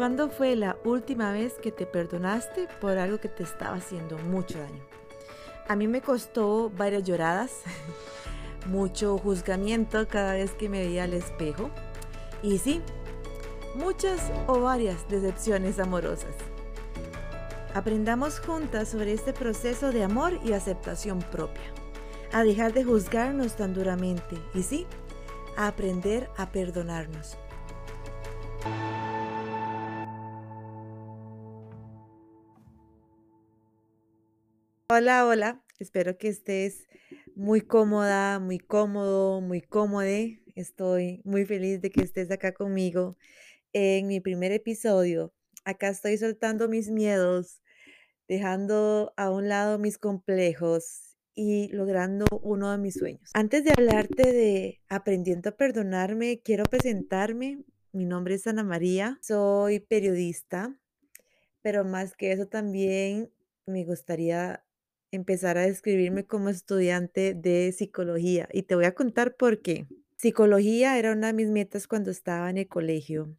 ¿Cuándo fue la última vez que te perdonaste por algo que te estaba haciendo mucho daño? A mí me costó varias lloradas, mucho juzgamiento cada vez que me veía al espejo y sí, muchas o varias decepciones amorosas. Aprendamos juntas sobre este proceso de amor y aceptación propia, a dejar de juzgarnos tan duramente y sí, a aprender a perdonarnos. Hola, hola. Espero que estés muy cómoda, muy cómodo, muy cómode. Estoy muy feliz de que estés acá conmigo en mi primer episodio. Acá estoy soltando mis miedos, dejando a un lado mis complejos y logrando uno de mis sueños. Antes de hablarte de aprendiendo a perdonarme, quiero presentarme. Mi nombre es Ana María, soy periodista, pero más que eso también me gustaría empezar a describirme como estudiante de psicología y te voy a contar por qué. Psicología era una de mis metas cuando estaba en el colegio,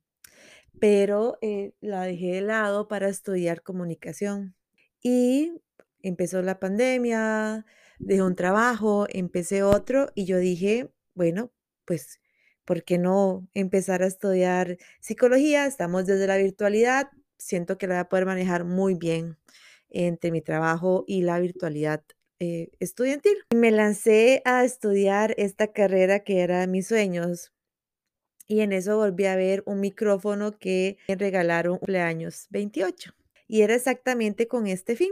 pero eh, la dejé de lado para estudiar comunicación y empezó la pandemia, dejé un trabajo, empecé otro y yo dije, bueno, pues, ¿por qué no empezar a estudiar psicología? Estamos desde la virtualidad, siento que la voy a poder manejar muy bien entre mi trabajo y la virtualidad eh, estudiantil. Me lancé a estudiar esta carrera que era mis sueños y en eso volví a ver un micrófono que me regalaron cumpleaños 28 y era exactamente con este fin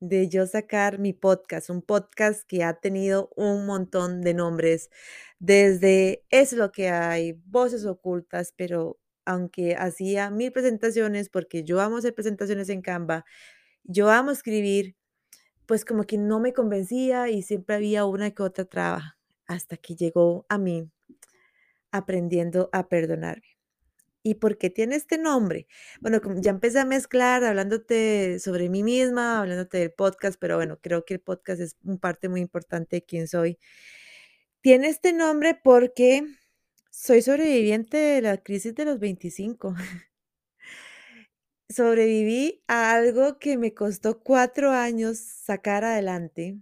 de yo sacar mi podcast, un podcast que ha tenido un montón de nombres, desde Es lo que hay, Voces ocultas, pero aunque hacía mil presentaciones, porque yo amo hacer presentaciones en Canva, yo amo escribir, pues como que no me convencía y siempre había una que otra traba hasta que llegó a mí aprendiendo a perdonarme. ¿Y por qué tiene este nombre? Bueno, ya empecé a mezclar hablándote sobre mí misma, hablándote del podcast, pero bueno, creo que el podcast es un parte muy importante de quién soy. Tiene este nombre porque soy sobreviviente de la crisis de los 25. Sobreviví a algo que me costó cuatro años sacar adelante.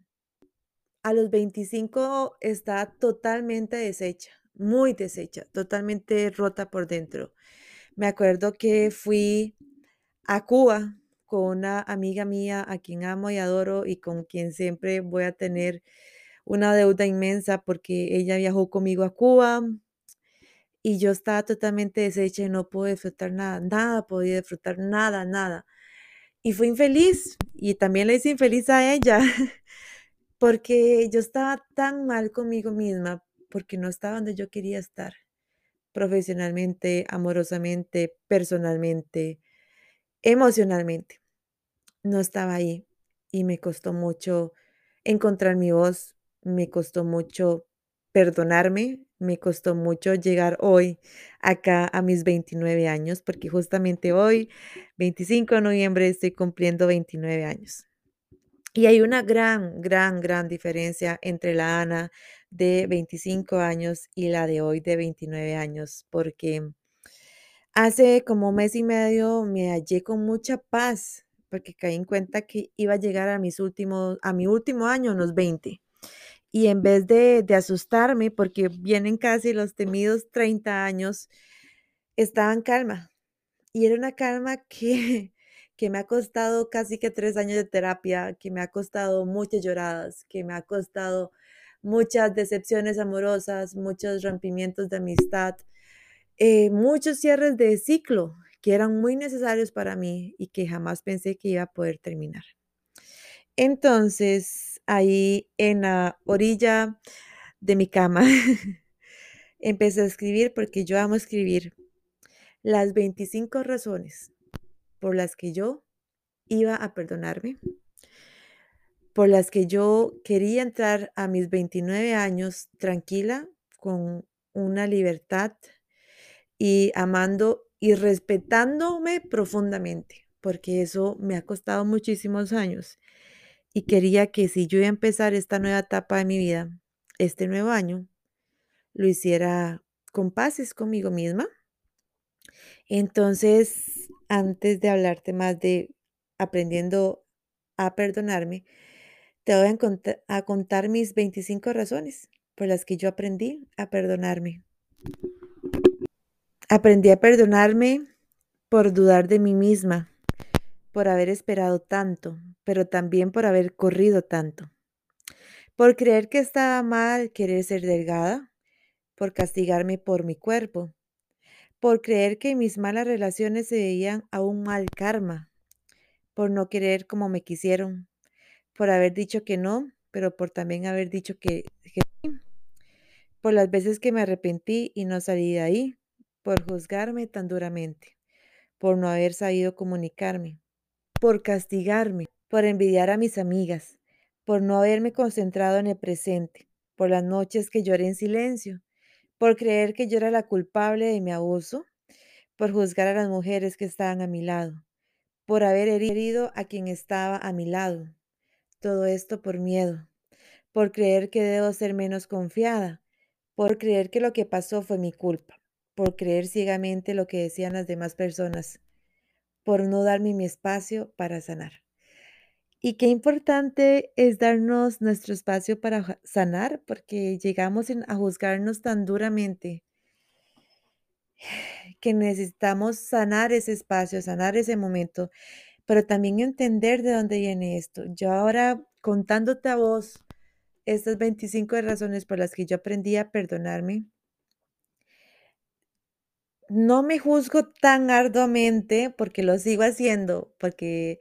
A los 25 estaba totalmente deshecha, muy deshecha, totalmente rota por dentro. Me acuerdo que fui a Cuba con una amiga mía a quien amo y adoro y con quien siempre voy a tener una deuda inmensa porque ella viajó conmigo a Cuba, y yo estaba totalmente deshecha y no pude disfrutar nada, nada podía disfrutar, nada, nada. Y fui infeliz y también le hice infeliz a ella porque yo estaba tan mal conmigo misma, porque no estaba donde yo quería estar, profesionalmente, amorosamente, personalmente, emocionalmente. No estaba ahí y me costó mucho encontrar mi voz, me costó mucho perdonarme, me costó mucho llegar hoy acá a mis 29 años, porque justamente hoy, 25 de noviembre, estoy cumpliendo 29 años. Y hay una gran, gran, gran diferencia entre la Ana de 25 años y la de hoy de 29 años, porque hace como un mes y medio me hallé con mucha paz, porque caí en cuenta que iba a llegar a mis últimos, a mi último año, unos 20 y en vez de, asustarme, porque vienen casi los temidos 30 años, estaba en calma. Y era una calma que, que me ha costado casi que tres años de terapia, que me ha costado muchas lloradas, que me ha costado muchas decepciones amorosas, muchos rompimientos de amistad, eh, muchos cierres de ciclo que eran muy necesarios para mí y que jamás pensé que iba a poder terminar. Entonces, ahí en la orilla de mi cama, empecé a escribir porque yo amo escribir. Las 25 razones por las que yo iba a perdonarme, por las que yo quería entrar a mis 29 años tranquila, con una libertad y amando y respetándome profundamente, porque eso me ha costado muchísimos años y quería que si yo iba a empezar esta nueva etapa de mi vida, este nuevo año, lo hiciera con paces conmigo misma. Entonces, antes de hablarte más de aprendiendo a perdonarme, te voy a, a contar mis 25 razones por las que yo aprendí a perdonarme. Aprendí a perdonarme por dudar de mí misma, por haber esperado tanto, pero también por haber corrido tanto, por creer que estaba mal querer ser delgada, por castigarme por mi cuerpo, por creer que mis malas relaciones se veían a un mal karma, por no querer como me quisieron, por haber dicho que no, pero por también haber dicho que, que sí, por las veces que me arrepentí y no salí de ahí, por juzgarme tan duramente, por no haber sabido comunicarme, por castigarme, por envidiar a mis amigas, por no haberme concentrado en el presente, por las noches que lloré en silencio, por creer que yo era la culpable de mi abuso, por juzgar a las mujeres que estaban a mi lado, por haber herido a quien estaba a mi lado. Todo esto por miedo, por creer que debo ser menos confiada, por creer que lo que pasó fue mi culpa, por creer ciegamente lo que decían las demás personas, por no darme mi espacio para sanar. Y qué importante es darnos nuestro espacio para sanar, porque llegamos a juzgarnos tan duramente que necesitamos sanar ese espacio, sanar ese momento, pero también entender de dónde viene esto. Yo ahora contándote a vos estas 25 razones por las que yo aprendí a perdonarme, no me juzgo tan arduamente porque lo sigo haciendo, porque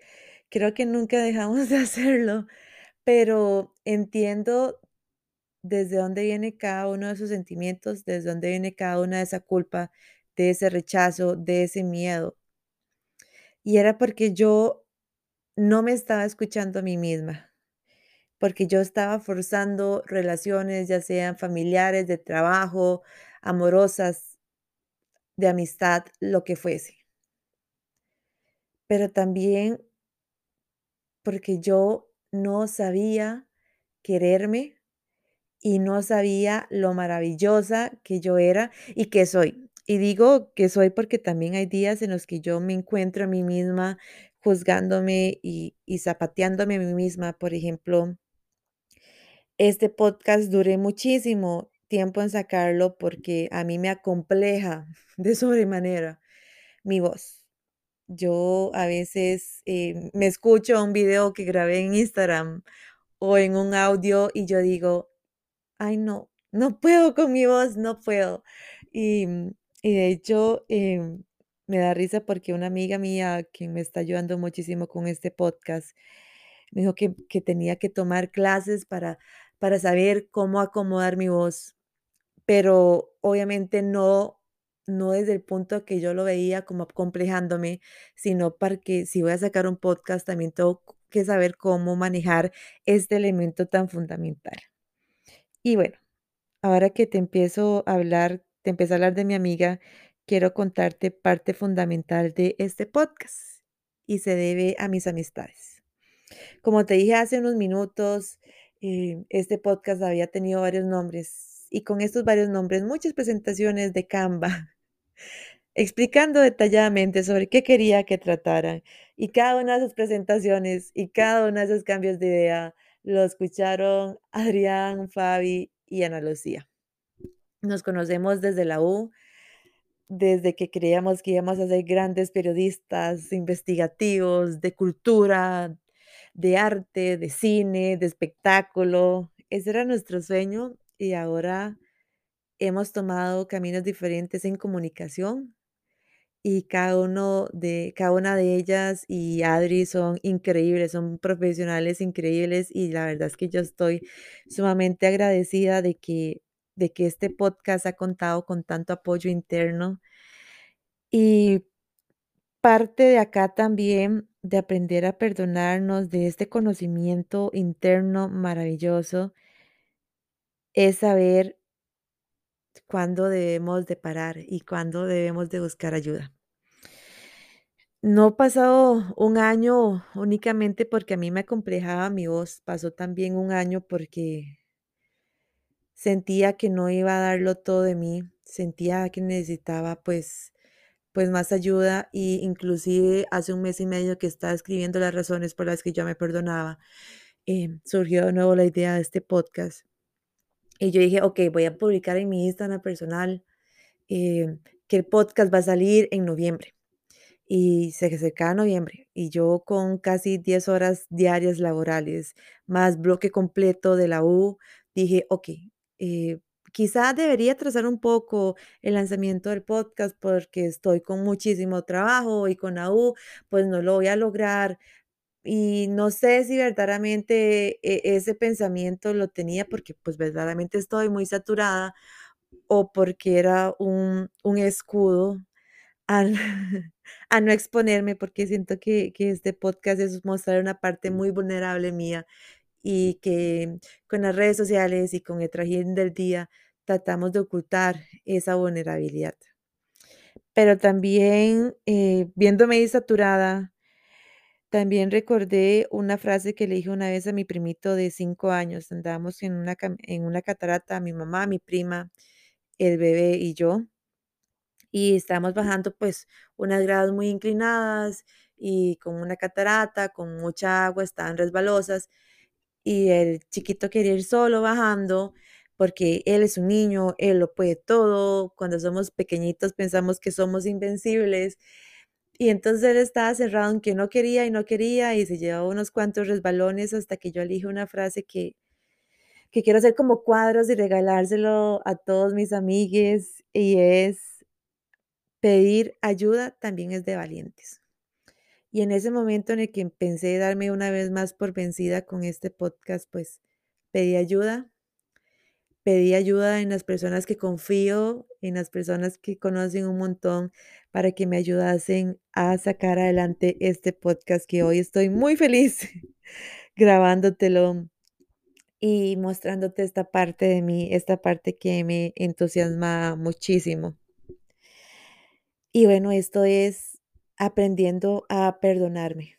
creo que nunca dejamos de hacerlo, pero entiendo desde dónde viene cada uno de esos sentimientos, desde dónde viene cada una de esa culpa, de ese rechazo, de ese miedo. Y era porque yo no me estaba escuchando a mí misma, porque yo estaba forzando relaciones, ya sean familiares, de trabajo, amorosas, de amistad, lo que fuese. Pero también porque yo no sabía quererme y no sabía lo maravillosa que yo era y que soy. Y digo que soy porque también hay días en los que yo me encuentro a mí misma juzgándome y, zapateándome a mí misma. Por ejemplo, este podcast duré muchísimo tiempo en sacarlo porque a mí me acompleja de sobremanera mi voz. Yo a veces eh, me escucho un video que grabé en Instagram o en un audio y yo digo, Ay, no, no puedo con mi voz, no puedo. Y, mm, y de hecho, em, me da risa porque una amiga mía que me está ayudando muchísimo con este podcast, me dijo que, que tenía que tomar clases para, para saber cómo acomodar mi voz, pero obviamente no, no desde el punto que yo lo veía como acomplejándome, sino para que si voy a sacar un podcast también tengo que saber cómo manejar este elemento tan fundamental. Y bueno. Ahora que te empiezo a hablar, te empiezo a hablar de mi amiga, quiero contarte parte fundamental de este podcast y se debe a mis amistades. Como te dije hace unos minutos, eh, este podcast había tenido varios nombres y con estos varios nombres muchas presentaciones de Canva explicando detalladamente sobre qué quería que trataran. Y cada una de esas presentaciones y cada uno de esos cambios de idea lo escucharon Adrián, Fabi y Ana Lucía. Nos conocemos desde la U, desde que creíamos que íbamos a ser grandes periodistas investigativos de cultura, de arte, de cine, de espectáculo. Ese era nuestro sueño y ahora hemos tomado caminos diferentes en comunicación y cada uno de cada una de ellas y Adri son increíbles, son profesionales increíbles y la verdad es que yo estoy sumamente agradecida de que de que este podcast ha contado con tanto apoyo interno. Y parte de acá también de aprender a perdonarnos de este conocimiento interno maravilloso es saber cuándo debemos de parar y cuándo debemos de buscar ayuda. No ha pasado un año únicamente porque a mí me acomplejaba mi voz, pasó también un año porque sentía que no iba a darlo todo de mí, sentía que necesitaba pues pues más ayuda y inclusive hace un mes y medio que estaba escribiendo las razones por las que yo me perdonaba, em, surgió de nuevo la idea de este podcast. Y yo dije, ok, voy a publicar en mi Instagram personal em, que el podcast va a salir en noviembre. Y se acercaba noviembre y yo con casi 10 horas diarias laborales, más bloque completo de la U, dije, ok, eh, quizás debería trazar un poco el lanzamiento del podcast porque estoy con muchísimo trabajo y con la U, pues no lo voy a lograr. Y no sé si verdaderamente e- ese pensamiento lo tenía porque pues verdaderamente estoy muy saturada o porque era un, un escudo al a no exponerme, porque siento que que este podcast es mostrar una parte muy vulnerable mía, y que con las redes sociales y con el trajín del día tratamos de ocultar esa vulnerabilidad. Pero también, eh, viéndome saturada, también recordé una frase que le dije una vez a mi primito de 5 años. Andábamos en una en una catarata, mi mamá, mi prima, el bebé y yo. Y estábamos bajando, pues, unas gradas muy inclinadas y con una catarata, con mucha agua, estaban resbalosas, y el chiquito quería ir solo bajando, porque él es un niño, él lo puede todo. Cuando somos pequeñitos pensamos que somos invencibles. Y entonces él estaba cerrado en que no quería y no quería, y se llevaba unos cuantos resbalones hasta que yo elige una frase que que quiero hacer como cuadros y regalárselo a todos mis amigues, y es Pedir ayuda también es de valientes. Y en ese momento en el que pensé darme una vez más por vencida con este podcast, pues pedí ayuda, pedí ayuda en las personas que confío, en las personas que conocen un montón, para que me ayudasen a sacar adelante este podcast que hoy estoy muy feliz grabándotelo y mostrándote esta parte de mí, esta parte que me entusiasma muchísimo. Y bueno, esto es aprendiendo a perdonarme.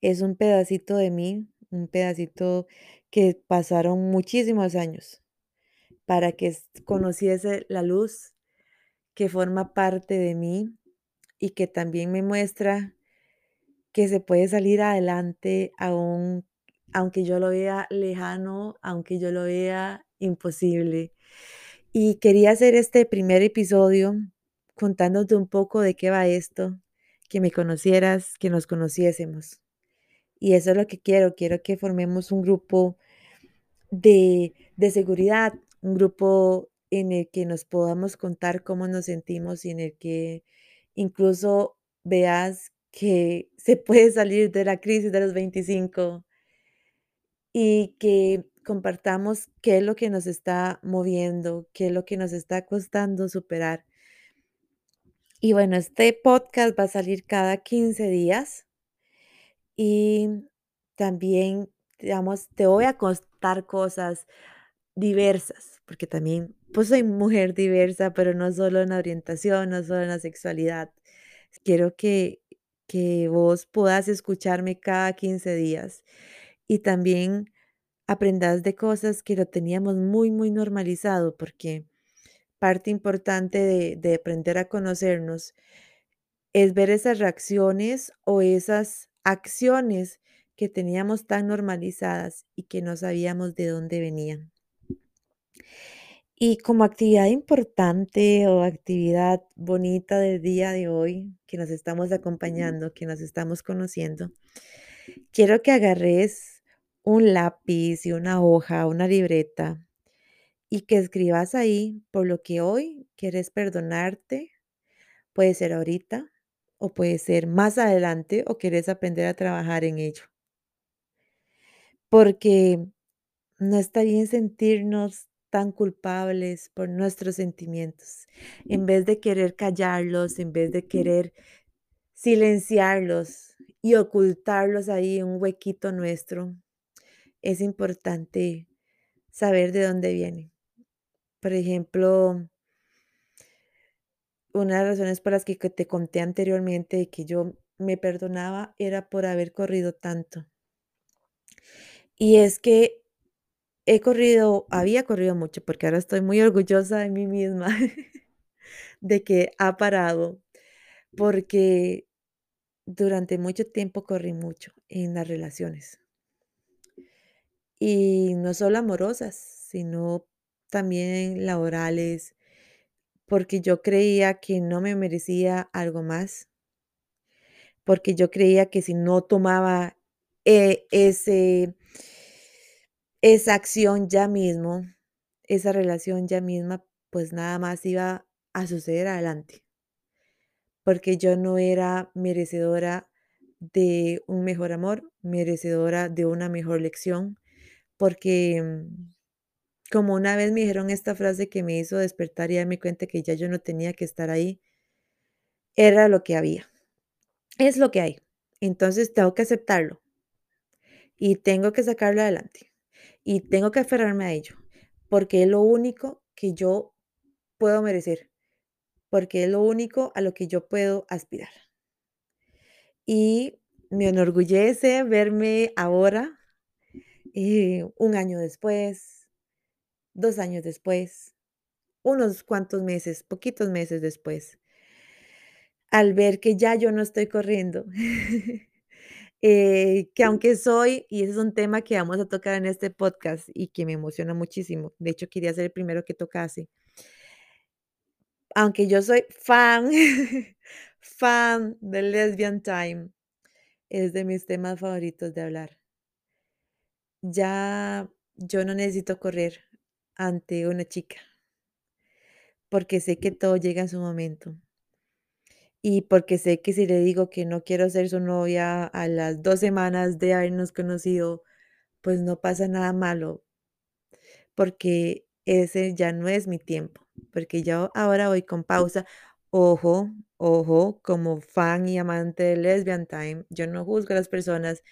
Es un pedacito de mí, un pedacito que pasaron muchísimos años para que conociese la luz que forma parte de mí y que también me muestra que se puede salir adelante aún, aunque yo lo vea lejano, aunque yo lo vea imposible. Y quería hacer este primer episodio contándote un poco de qué va esto, que me conocieras, que nos conociésemos. Y eso es lo que quiero, quiero que formemos un grupo de, de seguridad, un grupo en el que nos podamos contar cómo nos sentimos y en el que incluso veas que se puede salir de la crisis de los 25 y que compartamos qué es lo que nos está moviendo, qué es lo que nos está costando superar. Y bueno, este podcast va a salir cada 15 días y también, digamos, te voy a contar cosas diversas, porque también, pues soy mujer diversa, pero no solo en la orientación, no solo en la sexualidad. Quiero que, que vos puedas escucharme cada 15 días y también aprendas de cosas que lo teníamos muy, muy normalizado, porque parte importante de, de aprender a conocernos es ver esas reacciones o esas acciones que teníamos tan normalizadas y que no sabíamos de dónde venían. Y como actividad importante o actividad bonita del día de hoy, que nos estamos acompañando, que nos estamos conociendo, quiero que agarres un lápiz y una hoja, una libreta y que escribas ahí por lo que hoy quieres perdonarte. Puede ser ahorita o puede ser más adelante o quieres aprender a trabajar en ello. Porque no está bien sentirnos tan culpables por nuestros sentimientos. En vez de querer callarlos, en vez de querer silenciarlos y ocultarlos ahí en un huequito nuestro, es importante saber de dónde vienen. Por ejemplo, una de las razones por las que que te conté anteriormente de que yo me perdonaba era por haber corrido tanto. Y es que he corrido, había corrido mucho, porque ahora estoy muy orgullosa de mí misma. de que ha parado, porque durante mucho tiempo corrí mucho en las relaciones. Y no solo amorosas, sino también laborales, porque yo creía que no me merecía algo más, porque yo creía que si no tomaba eh, ese, esa acción ya mismo, esa relación ya misma, pues nada más iba a suceder adelante, porque yo no era merecedora de un mejor amor, merecedora de una mejor lección, porque mm, como una vez me dijeron esta frase que me hizo despertar y darme cuenta que ya yo no tenía que estar ahí, era lo que había. Es lo que hay. Entonces tengo que aceptarlo y tengo que sacarlo adelante y tengo que aferrarme a ello, porque es lo único que yo puedo merecer, porque es lo único a lo que yo puedo aspirar. Y me enorgullece verme ahora, eh, un año después, dos años después, unos cuantos meses, poquitos meses después, al ver que ya yo no estoy corriendo. Eh, que aunque soy, y ese es un tema que vamos a tocar en este podcast y que me emociona muchísimo, de hecho quería ser el primero que tocase. Aunque yo soy fan, fan de Lesbian Time, es de mis temas favoritos de hablar. Ya yo no necesito correr ante una chica, porque sé que todo llega en su momento. Y porque sé que si le digo que no quiero ser su novia a las dos semanas de habernos conocido, pues no pasa nada malo, porque ese ya no es mi tiempo, porque yo ahora voy con pausa. Ojo, ojo, como fan y amante de Lesbian Time, yo no juzgo a las personas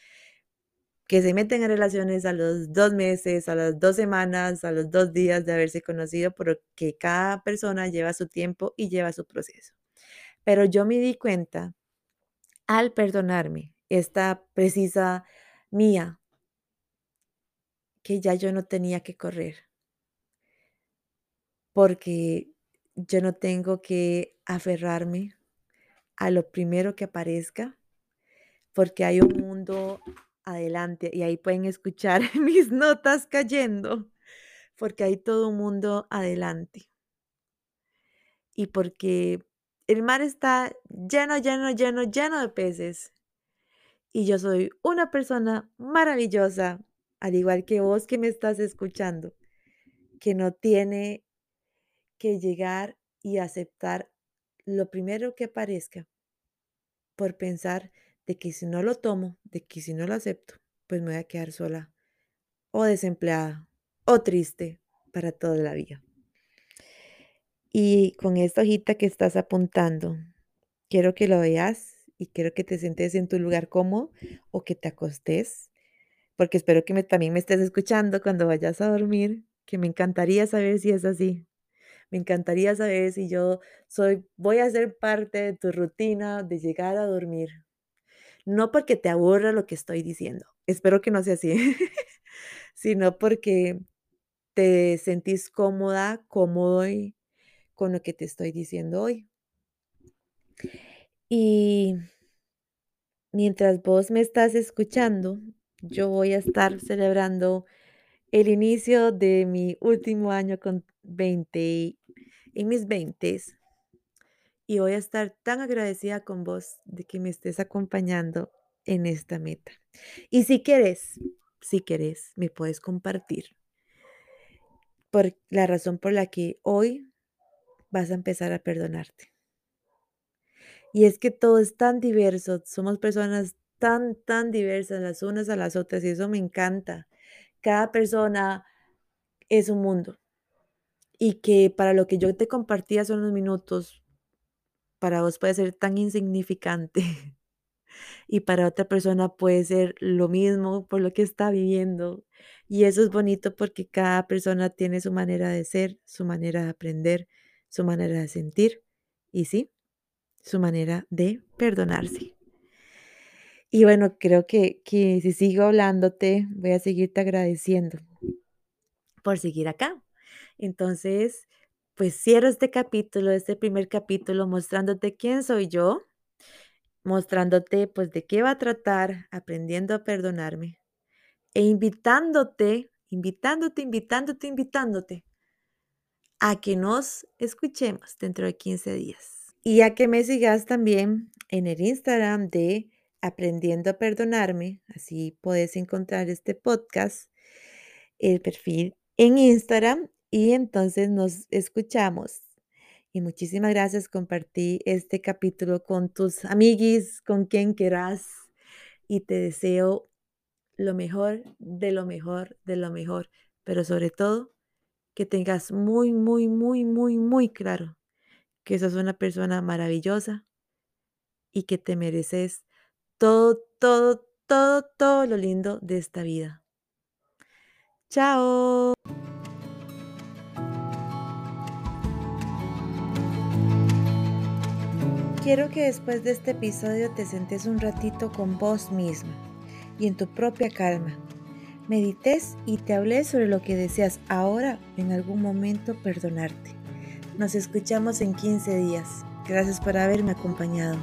que se meten en relaciones a los dos meses, a las dos semanas, a los dos días de haberse conocido, porque cada persona lleva su tiempo y lleva su proceso. Pero yo me di cuenta al perdonarme esta precisa mía que ya yo no tenía que correr, porque yo no tengo que aferrarme a lo primero que aparezca, porque hay un mundo adelante y ahí pueden escuchar mis notas cayendo, porque hay todo un mundo adelante. Y porque el mar está lleno, lleno, lleno, lleno de peces. Y yo soy una persona maravillosa, al igual que vos que me estás escuchando, que no tiene que llegar y aceptar lo primero que aparezca por pensar de que si no lo tomo, de que si no lo acepto, pues me voy a quedar sola o desempleada o triste para toda la vida. Y con esta hojita que estás apuntando, quiero que lo veas y quiero que te sientes en tu lugar cómodo o que te acostes, porque espero que también me estés escuchando cuando vayas a dormir, que me encantaría saber si es así. Me encantaría saber si yo soy, voy a ser parte de tu rutina de llegar a dormir. No porque te aburra lo que estoy diciendo, espero que no sea así, sino porque te sentís cómoda, cómodo y con lo que te estoy diciendo hoy. Y mientras vos me estás escuchando, yo voy a estar celebrando el inicio de mi último año con 20, en mis 20 y voy a estar tan agradecida con vos de que me estés acompañando en esta meta. Y si quieres, si quieres, me puedes compartir por la razón por la que hoy vas a empezar a perdonarte. Y es que todo es tan diverso, somos personas tan, tan diversas las unas a las otras y eso me encanta. Cada persona es un mundo y que para lo que yo te compartía son unos minutos, para vos puede ser tan insignificante y para otra persona puede ser lo mismo por lo que está viviendo. Y eso es bonito porque cada persona tiene su manera de ser, su manera de aprender, su manera de sentir y sí, su manera de perdonarse. Y bueno, creo que, que si sigo hablándote, voy a seguirte agradeciendo por seguir acá. Entonces, pues cierro este capítulo, este primer capítulo, mostrándote quién soy yo, mostrándote pues de qué va a tratar, aprendiendo a perdonarme e invitándote, invitándote, invitándote, invitándote a que nos escuchemos dentro de 15 días. Y a que me sigas también en el Instagram de Aprendiendo a Perdonarme, así puedes encontrar este podcast, el perfil en Instagram y entonces nos escuchamos. Y muchísimas gracias, compartí este capítulo con tus amiguis, con quien quieras y te deseo lo mejor, de lo mejor, de lo mejor, pero sobre todo que tengas muy, muy, muy, muy, muy claro que sos una persona maravillosa y que te mereces todo, todo, todo, todo lo lindo de esta vida. Chao. Quiero que después de este episodio te sentes un ratito con vos misma y en tu propia calma. Medites y te hablé sobre lo que deseas ahora en algún momento perdonarte. Nos escuchamos en 15 días. Gracias por haberme acompañado.